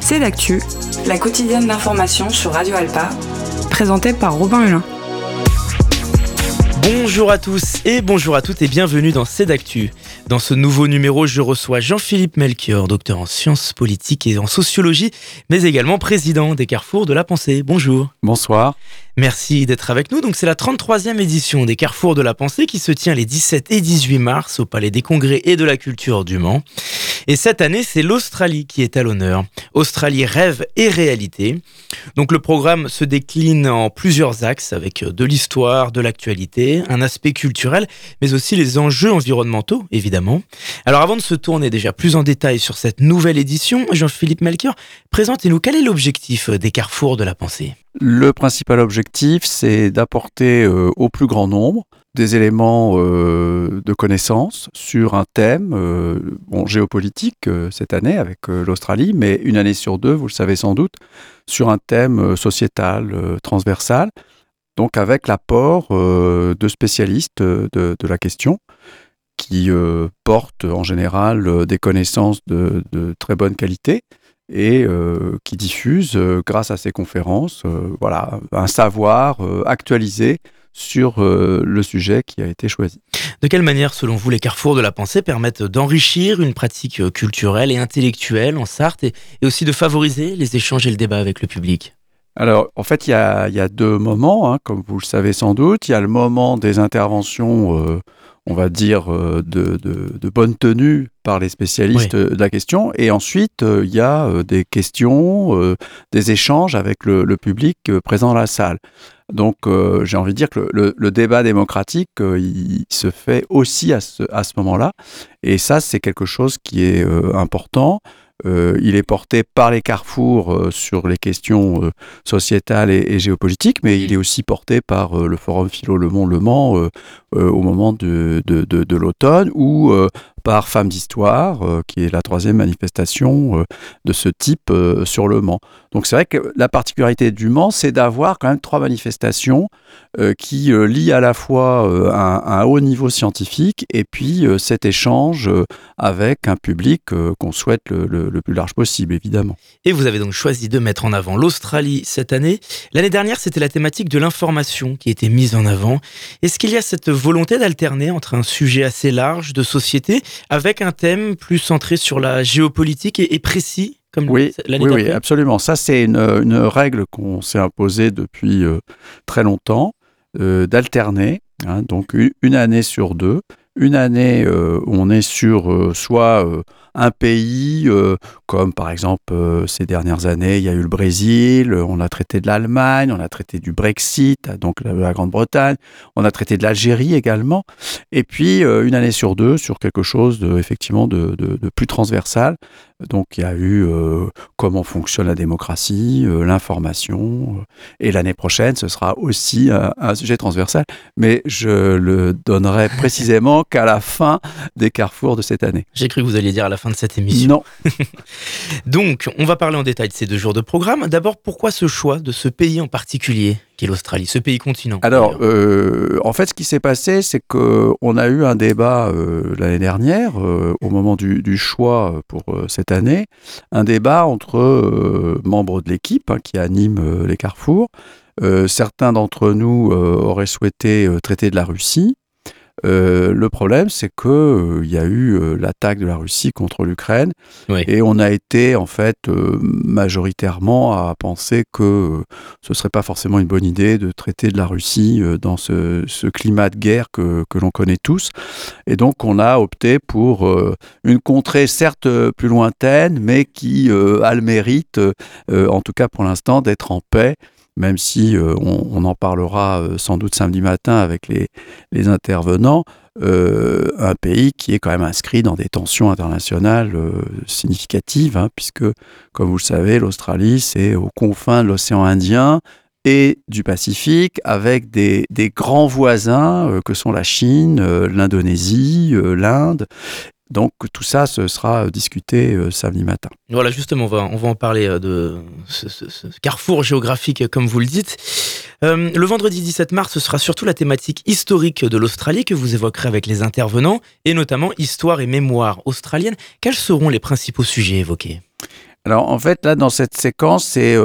C'est d'actu, la quotidienne d'information sur Radio Alpa, présentée par Robin Hulin. Bonjour à tous et bonjour à toutes et bienvenue dans C'est d'actu. Dans ce nouveau numéro, je reçois Jean-Philippe Melchior, docteur en sciences politiques et en sociologie, mais également président des Carrefours de la Pensée. Bonjour. Bonsoir. Merci d'être avec nous. Donc c'est la 33e édition des Carrefours de la Pensée qui se tient les 17 et 18 mars au Palais des Congrès et de la Culture du Mans. Et cette année, c'est l'Australie qui est à l'honneur. Australie rêve et réalité. Donc le programme se décline en plusieurs axes avec de l'histoire, de l'actualité, un aspect culturel, mais aussi les enjeux environnementaux, évidemment. Alors avant de se tourner déjà plus en détail sur cette nouvelle édition, Jean-Philippe Melchior, présentez-nous quel est l'objectif des Carrefours de la Pensée? Le principal objectif, c'est d'apporter euh, au plus grand nombre des éléments euh, de connaissance sur un thème euh, géopolitique euh, cette année avec l'Australie, mais une année sur deux, vous le savez sans doute, sur un thème sociétal, transversal, donc avec l'apport de spécialistes de, la question qui portent en général des connaissances de, de, très bonne qualité et qui diffusent, grâce à ces conférences, voilà, un savoir actualisé sur euh, le sujet qui a été choisi. De quelle manière, selon vous, les carrefours de la pensée permettent d'enrichir une pratique euh, culturelle et intellectuelle en Sarthe et, et aussi de favoriser les échanges et le débat avec le public? Alors, en fait, il y a, y a, deux moments, hein, comme vous le savez sans doute. Il y a le moment des interventions, euh, on va dire, euh, de, de, de, bonne tenue par les spécialistes oui. de la question. Et ensuite, euh, il y a des questions, des échanges avec le, le public présent dans la salle. Donc, euh, j'ai envie de dire que le, le, le débat démocratique, euh, il se fait aussi à ce, à ce moment-là. Et ça, c'est quelque chose qui est euh, il est porté par les carrefours sur les questions sociétales et, géopolitiques, mais il est aussi porté par le Forum Philo Le Mans Le Mans au moment de, de, l'automne, ou par Femmes d'Histoire, euh, qui est la troisième manifestation euh, de ce type euh, sur le Mans. Donc c'est vrai que la particularité du Mans, c'est d'avoir quand même trois manifestations qui lient à la fois un, un, haut niveau scientifique et puis cet échange avec un public qu'on souhaite le, le, le, plus large possible, évidemment. Et vous avez donc choisi de mettre en avant l'Australie cette année. L'année dernière, c'était la thématique de l'information qui était mise en avant. Est-ce qu'il y a cette volonté d'alterner entre un sujet assez large de société avec un thème plus centré sur la géopolitique et, et précis comme oui, oui, oui, absolument. Ça, c'est une, une, règle qu'on s'est imposée depuis euh, très longtemps, euh, d'alterner, hein, donc une année sur deux. Une année euh, où on est sur euh, soit euh, un pays, comme par exemple ces dernières années, il y a eu le Brésil, on a traité de l'Allemagne, on a traité du Brexit, donc la, la Grande-Bretagne, on a traité de l'Algérie également, et puis une année sur deux sur quelque chose de, effectivement de plus transversal. Donc il y a eu euh, comment fonctionne la démocratie, euh, l'information, euh, et l'année prochaine ce sera aussi un, un, sujet transversal, mais je le donnerai précisément qu'à la fin des carrefours de cette année. J'ai cru que vous alliez dire à la fin de cette émission. Non. Donc on va parler en détail de ces deux jours de programme. D'abord pourquoi ce choix de ce pays en particulier? Qui est l'Australie, ce pays continent. Alors, euh, en fait, ce qui s'est passé, c'est qu'on a eu un débat euh, l'année dernière, euh, au moment du, du, choix pour cette année, un débat entre membres de l'équipe hein, qui anime les carrefours. certains d'entre nous auraient souhaité traiter de la Russie, euh, le problème, c'est que euh, il y a eu euh, l'attaque de la Russie contre l'Ukraine oui. et on a été en fait euh, majoritairement à penser que euh, ce serait pas forcément une bonne idée de traiter de la Russie euh, dans ce, ce, climat de guerre que, que l'on connaît tous. Et donc, on a opté pour une contrée certes plus lointaine, mais qui a le mérite, en tout cas pour l'instant, d'être en paix même si euh, on, en parlera euh, sans doute samedi matin avec les, intervenants, euh, un pays qui est quand même inscrit dans des tensions internationales significatives, hein, puisque, comme vous le savez, l'Australie, c'est aux confins de l'océan Indien et du Pacifique, avec des, grands voisins que sont la Chine, l'Indonésie, l'Inde, donc tout ça, ce sera discuté euh, samedi matin. Voilà, justement, on va, on va en parler euh, de ce, ce, ce, carrefour géographique, comme vous le dites. Euh, le vendredi 17 mars, ce sera surtout la thématique historique de l'Australie que vous évoquerez avec les intervenants, et notamment histoire et mémoire australienne. Quels seront les principaux sujets évoqués? Alors en fait, là, dans cette séquence, c'est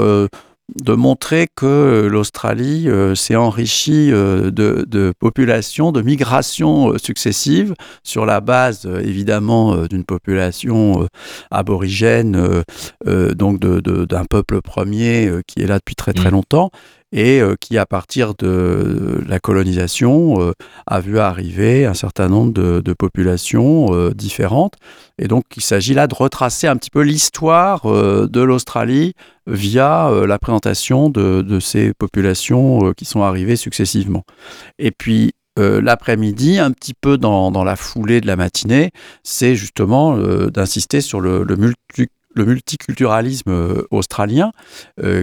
de montrer que l'Australie euh, s'est enrichie euh, de, de, populations, de migrations euh, successives sur la base évidemment d'une population aborigène, donc d'un peuple premier qui est là depuis très très mmh. longtemps et qui, à partir de la colonisation, a vu arriver un certain nombre de, populations différentes. Et donc, il s'agit là de retracer un petit peu l'histoire de l'Australie via euh, la présentation de, ces populations euh, qui sont arrivées successivement. Et puis, euh, l'après-midi, un petit peu dans, la foulée de la matinée, c'est justement d'insister sur le, multiculturalisme australien,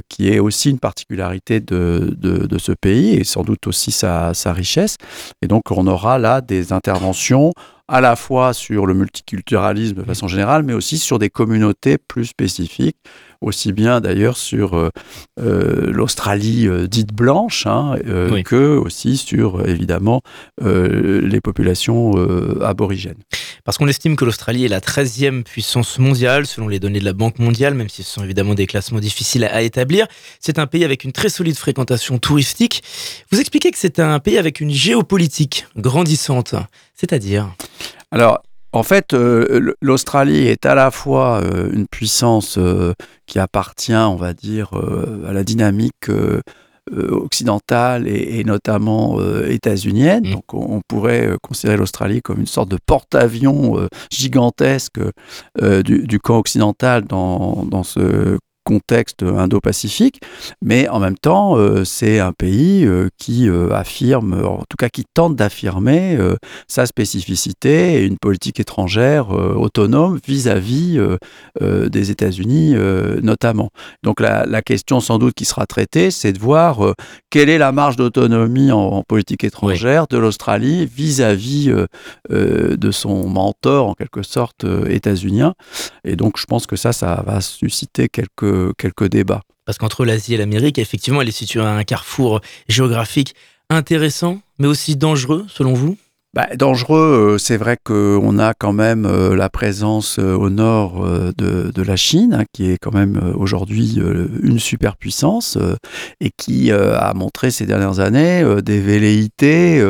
qui est aussi une particularité de, ce pays et sans doute aussi sa, sa, richesse. Et donc on aura là des interventions à la fois sur le multiculturalisme de façon générale, mais aussi sur des communautés plus spécifiques aussi bien d'ailleurs sur euh, euh, l'Australie euh, dite blanche hein, que aussi sur évidemment les populations aborigènes. Parce qu'on estime que l'Australie est la 13e puissance mondiale selon les données de la Banque mondiale, même si ce sont évidemment des classements difficiles à, établir. C'est un pays avec une très solide fréquentation touristique. Vous expliquez que c'est un pays avec une géopolitique grandissante, c'est-à-dire? Alors, en fait, euh, l'Australie est à la fois euh, une puissance euh, qui appartient, on va dire, à la dynamique occidentale et, notamment états-unienne. Mmh. Donc, on, pourrait considérer l'Australie comme une sorte de porte-avions gigantesque du, camp occidental dans, dans ce contexte indo-pacifique, mais en même temps, euh, c'est un pays euh, qui euh, affirme, en tout cas qui tente d'affirmer sa spécificité et une politique étrangère autonome vis-à-vis des États-Unis notamment. Donc la, question sans doute qui sera traitée, c'est de voir quelle est la marge d'autonomie en, politique étrangère de l'Australie vis-à-vis de son mentor en quelque sorte états-unien. Et donc je pense que ça, ça va susciter quelques quelques débats. Parce qu'entre l'Asie et l'Amérique, effectivement, elle est située à un carrefour géographique intéressant, mais aussi dangereux, selon vous? Bah, dangereux, euh, c'est vrai qu'on a quand même euh, la présence euh, au nord de, la Chine, hein, qui est quand même aujourd'hui une superpuissance et qui a montré ces dernières années des velléités,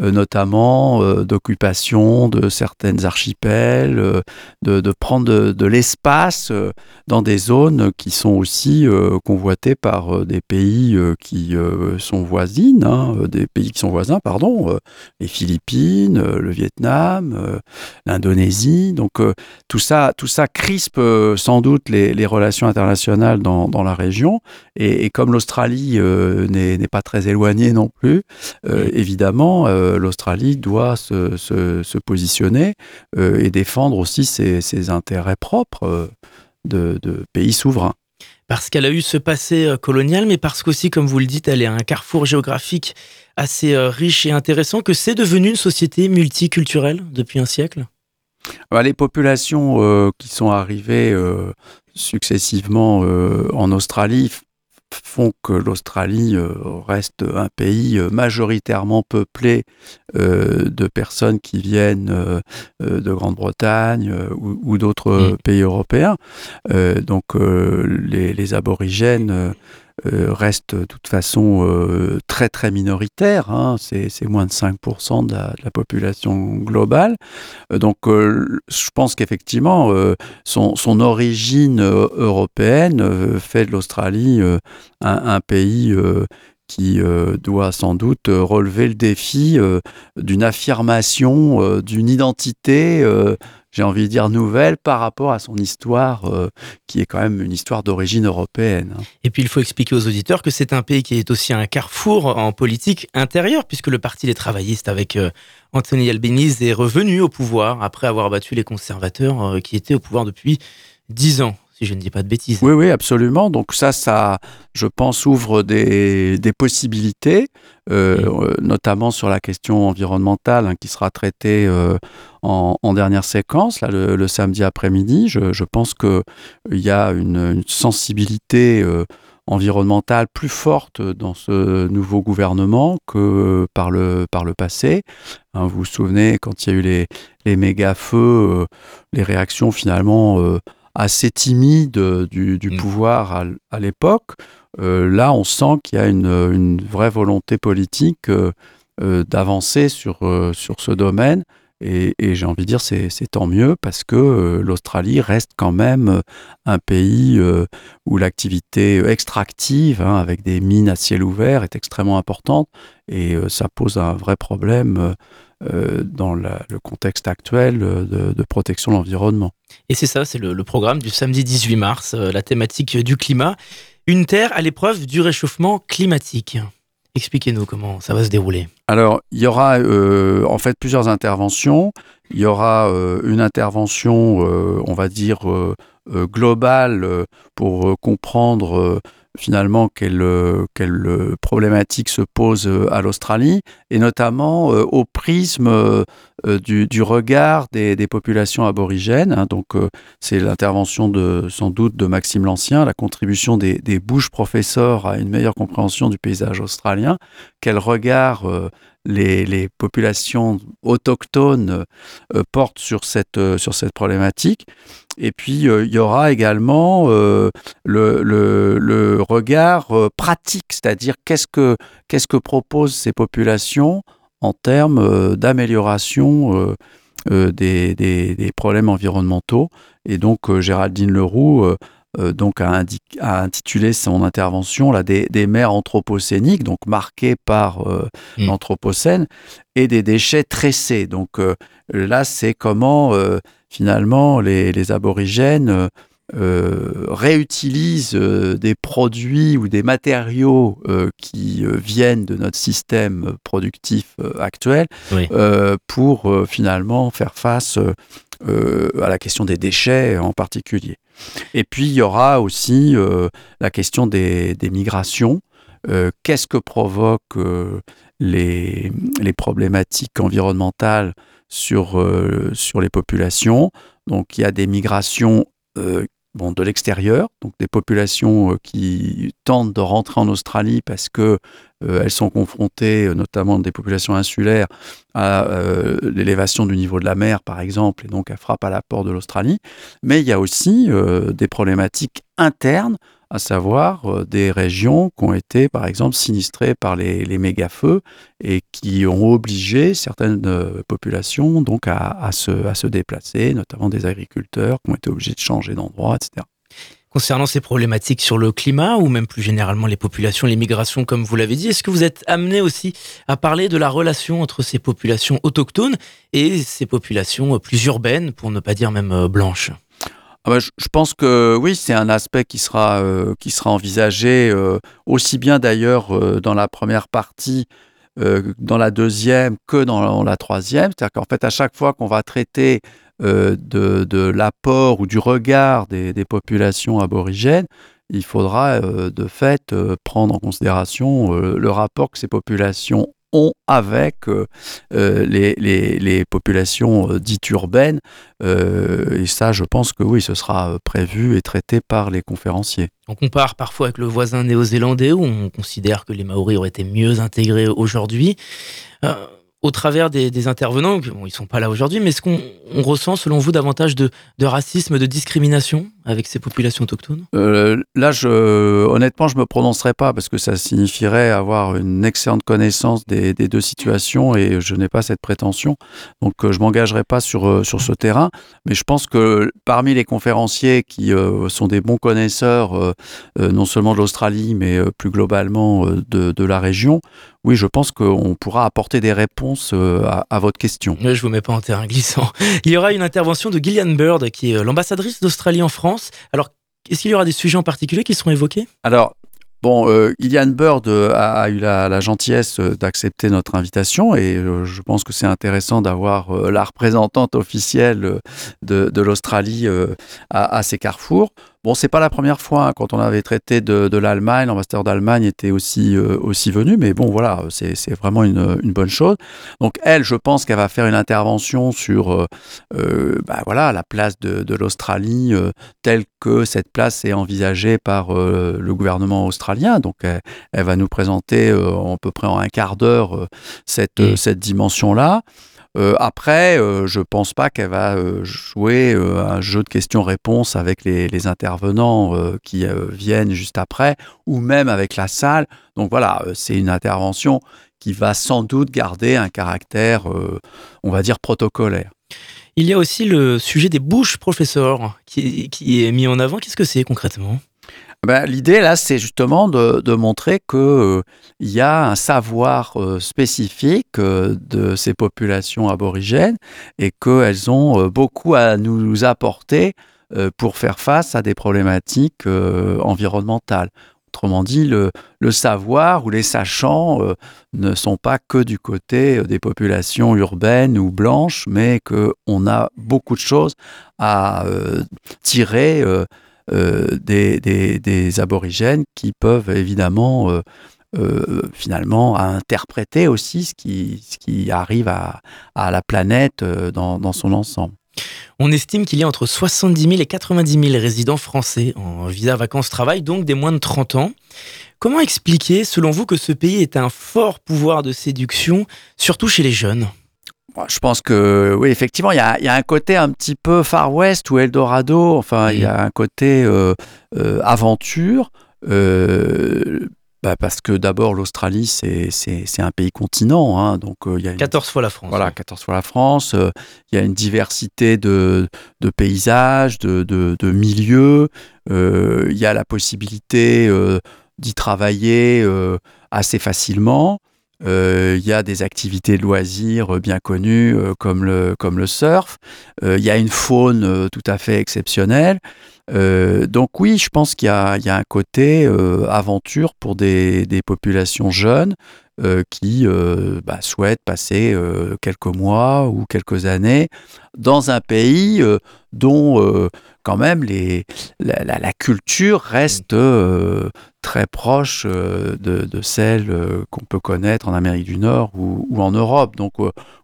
notamment d'occupation de certaines archipels, de, prendre de, l'espace dans des zones qui sont aussi convoitées par des pays qui sont voisines, hein, des pays qui sont voisins, pardon, les Philippines euh, le Vietnam, euh, l'Indonésie. Donc euh, tout ça, tout ça crispe sans doute les, relations internationales dans, la région. Et, comme l'Australie n'est pas très éloignée non plus, évidemment, l'Australie doit se, positionner et défendre aussi ses, intérêts propres de, de pays souverains parce qu'elle a eu ce passé colonial, mais parce qu'aussi, comme vous le dites, elle est un carrefour géographique assez euh, riche et intéressant que c'est devenu une société multiculturelle depuis un siècle? Bah, Les populations euh, qui sont arrivées euh, successivement en Australie font que l'Australie reste un pays majoritairement peuplé de personnes qui viennent de Grande-Bretagne ou, d'autres mmh. pays européens. donc les, les, aborigènes euh, reste de toute façon euh, très très minoritaire, hein. c'est moins de 5% de la, population globale. Euh, donc je pense qu'effectivement son, origine européenne fait de l'Australie un, pays qui doit sans doute relever le défi d'une affirmation d'une identité j'ai envie de dire, nouvelle par rapport à son histoire, euh, qui est quand même une histoire d'origine européenne. Hein. Et puis il faut expliquer aux auditeurs que c'est un pays qui est aussi un carrefour en politique intérieure, puisque le Parti des travaillistes avec euh, Anthony Albanese est revenu au pouvoir après avoir battu les conservateurs euh, qui étaient au pouvoir depuis dix ans si je ne dis pas de bêtises. Oui, oui, absolument. Donc ça, ça, je pense, ouvre des, des possibilités, euh, notamment sur la question environnementale hein, qui sera traitée euh, en, en, dernière séquence, là, le, samedi après-midi. Je, je, pense qu'il y a une, une sensibilité euh, environnementale plus forte dans ce nouveau gouvernement que par le, par le passé. Hein, vous vous souvenez, quand il y a eu les, les méga-feux, les réactions finalement assez timide du, Mm. pouvoir à, l'époque. Euh, là, on sent qu'il y a une, une vraie volonté politique euh, euh, d'avancer sur, euh, sur ce domaine. Et, et j'ai envie de dire, c'est tant mieux parce que euh, l'Australie reste quand même euh, un pays euh, où l'activité extractive, hein, avec des mines à ciel ouvert, est extrêmement importante. Et euh, ça pose un vrai problème euh, euh, dans la- le contexte actuel euh, de, de protection de l'environnement. Et c'est ça, c'est le, programme du samedi 18 mars, euh, la thématique du climat. Une Terre à l'épreuve du réchauffement climatique. Expliquez-nous comment ça va se dérouler. Alors, il y aura euh, en fait plusieurs interventions. Il y aura euh, une intervention, on va dire, globale pour comprendre finalement quelle, euh, euh, problématique se pose euh, à l'Australie, et notamment au prisme du, regard des, populations aborigènes. hein. donc, c'est l'intervention sans doute de Maxime Lancien, la contribution des, des Bush professeurs à une meilleure compréhension du paysage australien. Quel regard les, populations autochtones euh, portent sur cette, euh, sur cette problématique. Et puis, euh, il y aura également le, le- le regard pratique, c'est-à-dire qu'est-ce que, qu'est-ce que proposent ces populations en termes d'amélioration des, des- des problèmes environnementaux. Et donc, Géraldine Leroux donc a, intitulé son intervention là, des, des mers anthropocéniques, donc marquées par euh, Mm. l'anthropocène, et des déchets tressés. Donc euh, là, c'est comment euh, finalement les, les aborigènes euh, euh, réutilisent euh, des produits ou des matériaux euh, qui euh, viennent de notre système productif euh, actuel Oui. euh, pour euh, finalement faire face euh, à la question des déchets en particulier. Et puis il y aura aussi euh, la question des, migrations. Euh, Qu'est-ce que provoquent les, les problématiques environnementales sur, sur les populations? Donc il y a des migrations de l'extérieur, donc des populations euh, qui tentent de rentrer en Australie parce que euh, elles sont confrontées, euh, notamment des populations insulaires, à euh, l'élévation du niveau de la mer, par exemple, et donc elles frappent à la porte de l'Australie. Mais il y a aussi des problématiques internes, à savoir euh, des régions qui ont été, par exemple, sinistrées par les, les méga-feux et qui ont obligé certaines euh, populations donc à, se, à se déplacer, notamment des agriculteurs qui ont été obligés de changer d'endroit, etc. Concernant ces problématiques sur le climat ou même plus généralement les populations, les migrations, comme vous l'avez dit, est-ce que vous êtes amené aussi à parler de la relation entre ces populations autochtones et ces populations euh, plus urbaines, pour ne pas dire même blanches? Ah bah, je, pense que oui, c'est un aspect qui sera, euh, envisagé euh, aussi bien d'ailleurs euh, dans la première partie, dans la deuxième que dans la troisième. C'est-à-dire qu'en fait, à chaque fois qu'on va traiter de, l'apport ou du regard des, des populations aborigènes, il faudra de fait prendre en considération le rapport que ces populations ont avec euh, euh, les, les- populations euh, dites urbaines. Et ça, je pense que oui, ce sera prévu et traité par les conférenciers. On compare parfois avec le voisin néo-zélandais où on considère que les Maoris auraient été mieux intégrés aujourd'hui. Au travers des, intervenants, bon, ils sont pas là aujourd'hui, mais est-ce qu'on on ressent, selon vous, davantage de, racisme, de discrimination avec ces populations autochtones? Euh, là, honnêtement, je me prononcerai pas parce que ça signifierait avoir une excellente connaissance des, deux situations et je n'ai pas cette prétention. Donc, euh, je m'engagerai pas sur, euh, sur ce terrain. Mais je pense que parmi les conférenciers qui sont des bons connaisseurs, non seulement de l'Australie, mais plus globalement de la région, oui, je pense qu'on pourra apporter des réponses euh, à, à votre question. Je vous mets pas en terrain glissant. Il y aura une intervention de Gillian Bird, qui est euh, l'ambassadrice d'Australie en France. Alors, est-ce qu'il y aura des sujets en particulier qui seront évoqués? Alors, bon, euh, Ilian Bird euh, a, a eu la, la gentillesse euh, d'accepter notre invitation et je pense que c'est intéressant d'avoir la représentante officielle de, de l'Australie à, à ces carrefours. Bon, c'est pas la première fois hein, quand on avait traité de, de l'Allemagne, l'ambassadeur d'Allemagne était aussi, euh, aussi venu, mais bon, voilà, c'est vraiment une, une bonne chose. Donc, elle, je pense qu'elle va faire une intervention sur euh, euh, bah, voilà, la place de, de l'Australie euh, telle que cette place est envisagée par le gouvernement australien. Donc, elle, elle va nous présenter à peu près en un quart d'heure cette, Mm. cette dimension-là. Après, je pense pas qu'elle va jouer un jeu de questions-réponses avec les, intervenants qui viennent juste après, ou même avec la salle. Donc voilà, c'est une intervention qui va sans doute garder un caractère, on va dire, protocolaire. Il y a aussi le sujet des bouches professeurs qui, est mis en avant. Qu'est-ce que c'est concrètement? Ben, L'idée, là, c'est justement de, montrer qu'il euh, y a un savoir euh, spécifique euh, de ces populations aborigènes et qu'elles ont beaucoup à nous apporter pour faire face à des problématiques environnementales. Autrement dit, le, savoir ou les sachants ne sont pas que du côté des populations urbaines ou blanches, mais qu'on a beaucoup de choses à tirer des, aborigènes qui peuvent évidemment finalement interpréter aussi ce qui, arrive à, la planète dans son ensemble. On estime qu'il y a entre 70 000 et 90 000 résidents français en visa vacances-travail, donc des moins de 30 ans. Comment expliquer, selon vous, que ce pays est un fort pouvoir de séduction, surtout chez les jeunes? Je pense que oui, effectivement, il y a, un côté un petit peu Far West ou Eldorado. Enfin, il y a un côté euh, euh, aventure. Euh, bah parce que d'abord, l'Australie, c'est un pays continent. Hein, donc, il y a 14 fois la France. Voilà, 14 fois la France. Il y a une diversité de, de paysages, de, de, de milieux. Il y a la possibilité d'y travailler assez facilement. Il y a des activités de loisirs bien connues comme, le, comme le surf. Il y a une faune tout à fait exceptionnelle. Euh, donc oui, je pense qu'il y, a un côté euh, aventure pour des, populations jeunes euh, qui bah, souhaitent passer quelques mois ou quelques années dans un pays dont quand même les, la, culture reste très proche de, celle qu'on peut connaître en Amérique du Nord ou, en Europe. Donc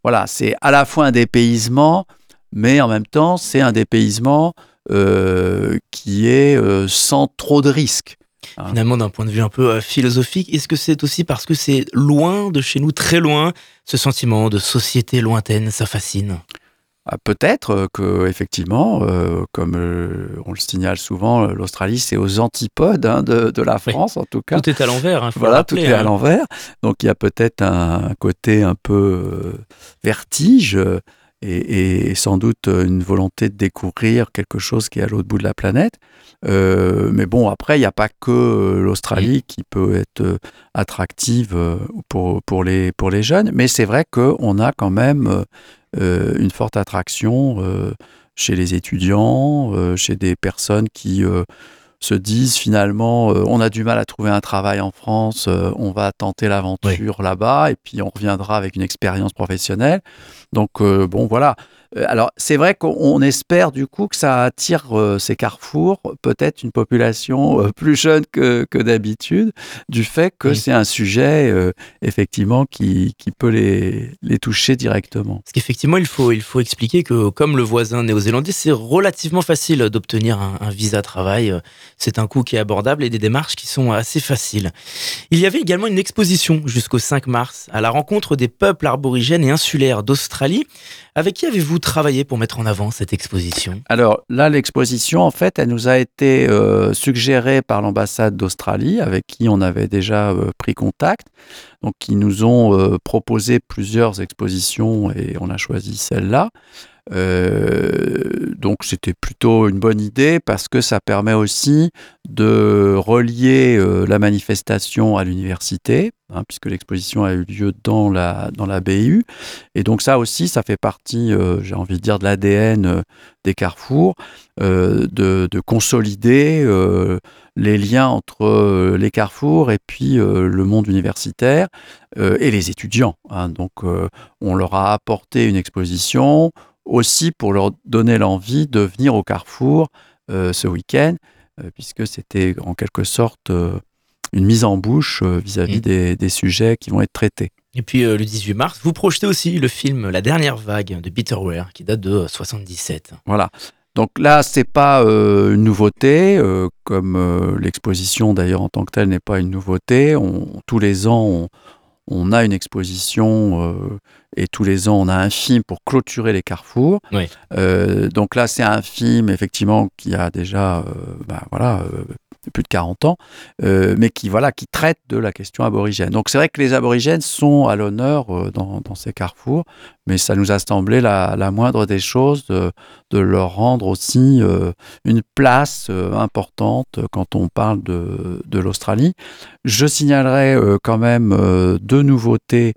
voilà, c'est à la fois un dépaysement, mais en même temps c'est un dépaysement euh, qui est euh, sans trop de risques. Hein. Finalement, d'un point de vue un peu euh, philosophique, est-ce que c'est aussi parce que c'est loin de chez nous, très loin, ce sentiment de société lointaine, ça fascine? Ah, Peut-être que effectivement, comme on le signale souvent, l'Australie c'est aux antipodes hein, de, la France en tout cas. Tout est à l'envers. Hein, voilà, tout est à l'envers. Donc il y a peut-être un côté un peu vertige et, sans doute une volonté de découvrir quelque chose qui est à l'autre bout de la planète. Euh, mais bon, après, il n'y a pas que euh, l'Australie qui peut être euh, attractive pour, pour, les, pour les jeunes, mais c'est vrai qu'on a quand même une forte attraction chez les étudiants, chez des personnes qui se disent finalement on a du mal à trouver un travail en France, on va tenter l'aventure là-bas et puis on reviendra avec une expérience professionnelle. Donc, euh, bon, voilà. Euh, alors, c'est vrai qu'on espère du coup que ça attire euh, ces carrefours, peut-être une population plus jeune que, d'habitude, du fait que c'est un sujet effectivement qui, peut les, les, toucher directement. Parce qu'effectivement, il faut, il faut expliquer que, comme le voisin néo-zélandais, c'est relativement facile d'obtenir un, un, visa travail. C'est un coût qui est abordable et des démarches qui sont assez faciles. Il y avait également une exposition jusqu'au 5 mars à la rencontre des peuples aborigènes et insulaires d'Australie. Avec qui avez-vous travaillé pour mettre en avant cette exposition? Alors là, l'exposition, en fait, elle nous a été euh, suggérée par l'ambassade d'Australie, avec qui on avait déjà euh, pris contact. Donc, qui nous ont euh, proposé plusieurs expositions et on a choisi celle-là. Donc c'était plutôt une bonne idée parce que ça permet aussi de relier la manifestation à l'université, hein, puisque l'exposition a eu lieu dans la, dans la BU. Et donc ça aussi, ça fait partie, euh, j'ai envie de dire, de l'ADN des carrefours, de, de, consolider les liens entre les carrefours et puis le monde universitaire et les étudiants. Hein. Donc on leur a apporté une exposition, aussi pour leur donner l'envie de venir au Carrefour euh, ce week-end, euh, puisque c'était en quelque sorte euh, une mise en bouche vis-à-vis mm. des, sujets qui vont être traités. Et puis le 18 mars, vous projetez aussi le film La dernière vague de Bitterware, qui date de 77. Voilà. Donc là, c'est pas une nouveauté, comme l'exposition d'ailleurs en tant que telle n'est pas une nouveauté. tous les ans, on a une exposition et tous les ans on a un film pour clôturer les carrefours. donc là c'est un film effectivement qui a déjà bah, voilà plus de 40 ans, euh, mais qui, voilà, qui traite de la question aborigène. Donc c'est vrai que les aborigènes sont à l'honneur euh, dans, ces carrefours, mais ça nous a semblé la, moindre des choses de, leur rendre aussi euh, une place importante quand on parle de, de l'Australie. Je signalerai quand même deux nouveautés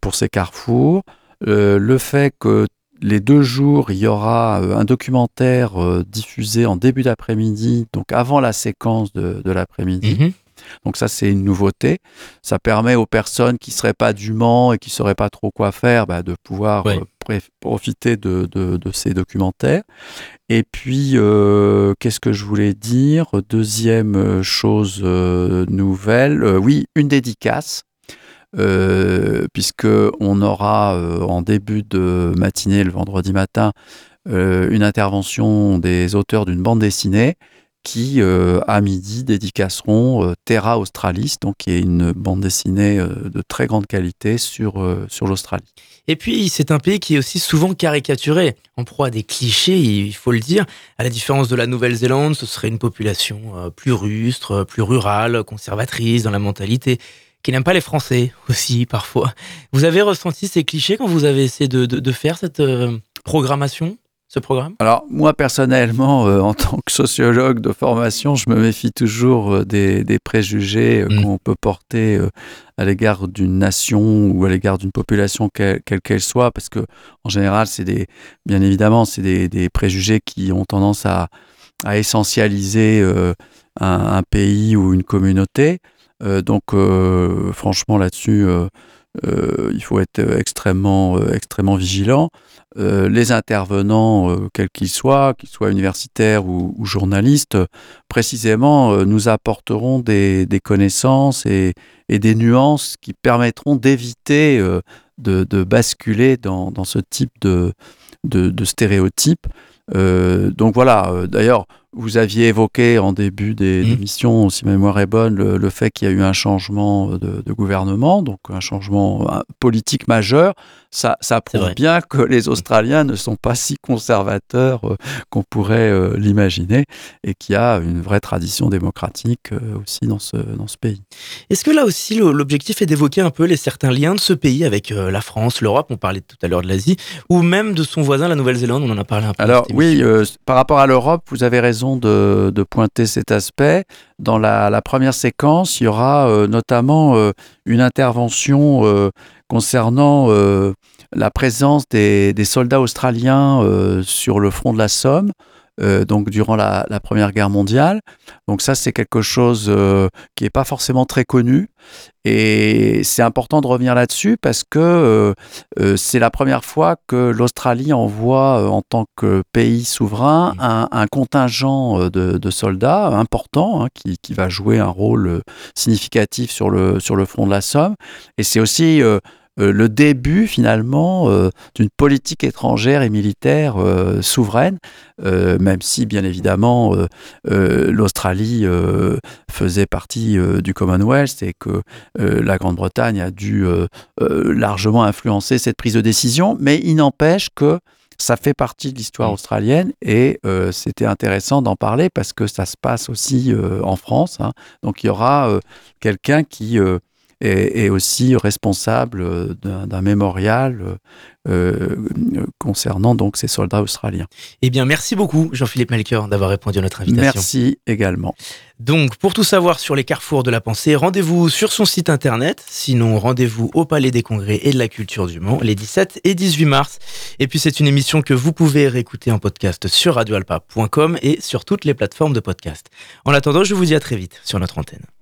pour ces carrefours. le fait que les deux jours, il y aura euh, un documentaire euh, diffusé en début d'après-midi, donc avant la séquence de, l'après-midi. Mhm. Donc ça, c'est une nouveauté. Ça permet aux personnes qui ne seraient pas du Mans et qui ne sauraient pas trop quoi faire bah, de pouvoir euh, profiter de, ces documentaires. Et puis, qu'est-ce que je voulais dire? Deuxième chose nouvelle, oui, une dédicace puisque on aura euh, en début de matinée, le vendredi matin, euh, une intervention des auteurs d'une bande dessinée qui, à midi, dédicaceront Terra Australis, donc qui est une bande dessinée de très grande qualité sur, sur l'Australie. Et puis, c'est un pays qui est aussi souvent caricaturé, en proie à des clichés, il faut le dire. À la différence de la Nouvelle-Zélande, ce serait une population plus rustre, plus rurale, conservatrice dans la mentalité qui n'aiment pas les Français aussi parfois. Vous avez ressenti ces clichés quand vous avez essayé de, faire cette euh, programmation ce programme? Alors moi personnellement, euh, en tant que sociologue de formation, je me méfie toujours euh, des, préjugés mm. qu'on peut porter à l'égard d'une nation ou à l'égard d'une population quelle qu'elle soit, parce que en général, c'est des, bien évidemment, c'est des, préjugés qui ont tendance à, essentialiser un, pays ou une communauté. Euh, donc, euh, franchement, là-dessus, euh, il faut être extrêmement, extrêmement vigilant. les intervenants, quels qu'ils soient, qu'ils soient universitaires ou, journalistes, précisément, nous apporteront des, connaissances et, des nuances qui permettront d'éviter de, basculer dans, ce type de, de stéréotypes. donc voilà, d'ailleurs, vous aviez évoqué en début des mmh. émissions, si ma mémoire est bonne, le, fait qu'il y a eu un changement de, gouvernement, donc un changement politique majeur. Ça, ça prouve bien que les mmh. Australiens ne sont pas si conservateurs euh, qu'on pourrait euh, l'imaginer et qu'il y a une vraie tradition démocratique euh, aussi dans ce, dans ce pays. Est-ce que là aussi l'objectif est d'évoquer un peu les certains liens de ce pays avec la France, l'Europe, on parlait tout à l'heure de l'Asie, ou même de son voisin, la Nouvelle-Zélande, on en a parlé un peu. Alors oui, par rapport à l'Europe, vous avez raison de, pointer cet aspect. Dans la, première séquence, il y aura notamment une intervention concernant la présence des, soldats australiens sur le front de la Somme. Donc durant la, Première Guerre mondiale. Donc ça, c'est quelque chose qui n'est pas forcément très connu. Et c'est important de revenir là-dessus parce que euh, euh, c'est la première fois que l'Australie envoie, euh, en tant que pays souverain, un, contingent de, soldats important hein, qui, qui, va jouer un rôle significatif sur le, sur le front de la Somme. Et c'est aussi euh, le début finalement euh, d'une politique étrangère et militaire euh, souveraine, même si bien évidemment l'Australie faisait partie du Commonwealth et que la Grande-Bretagne a dû largement influencer cette prise de décision, mais il n'empêche que ça fait partie de l'histoire australienne et c'était intéressant d'en parler parce que ça se passe aussi en France. Hein. Donc il y aura quelqu'un qui est, aussi responsable euh, d'un mémorial euh, euh, concernant donc ces soldats australiens. Eh bien, merci beaucoup Jean-Philippe Melchior d'avoir répondu à notre invitation. Merci également. Donc, pour tout savoir sur les carrefours de la pensée, rendez-vous sur son site internet. Sinon, rendez-vous au Palais des Congrès et de la Culture du Mans les 17 et 18 mars. Et puis, c'est une émission que vous pouvez réécouter en podcast sur radioalpa.com et sur toutes les plateformes de podcast. En attendant, je vous dis à très vite sur notre antenne.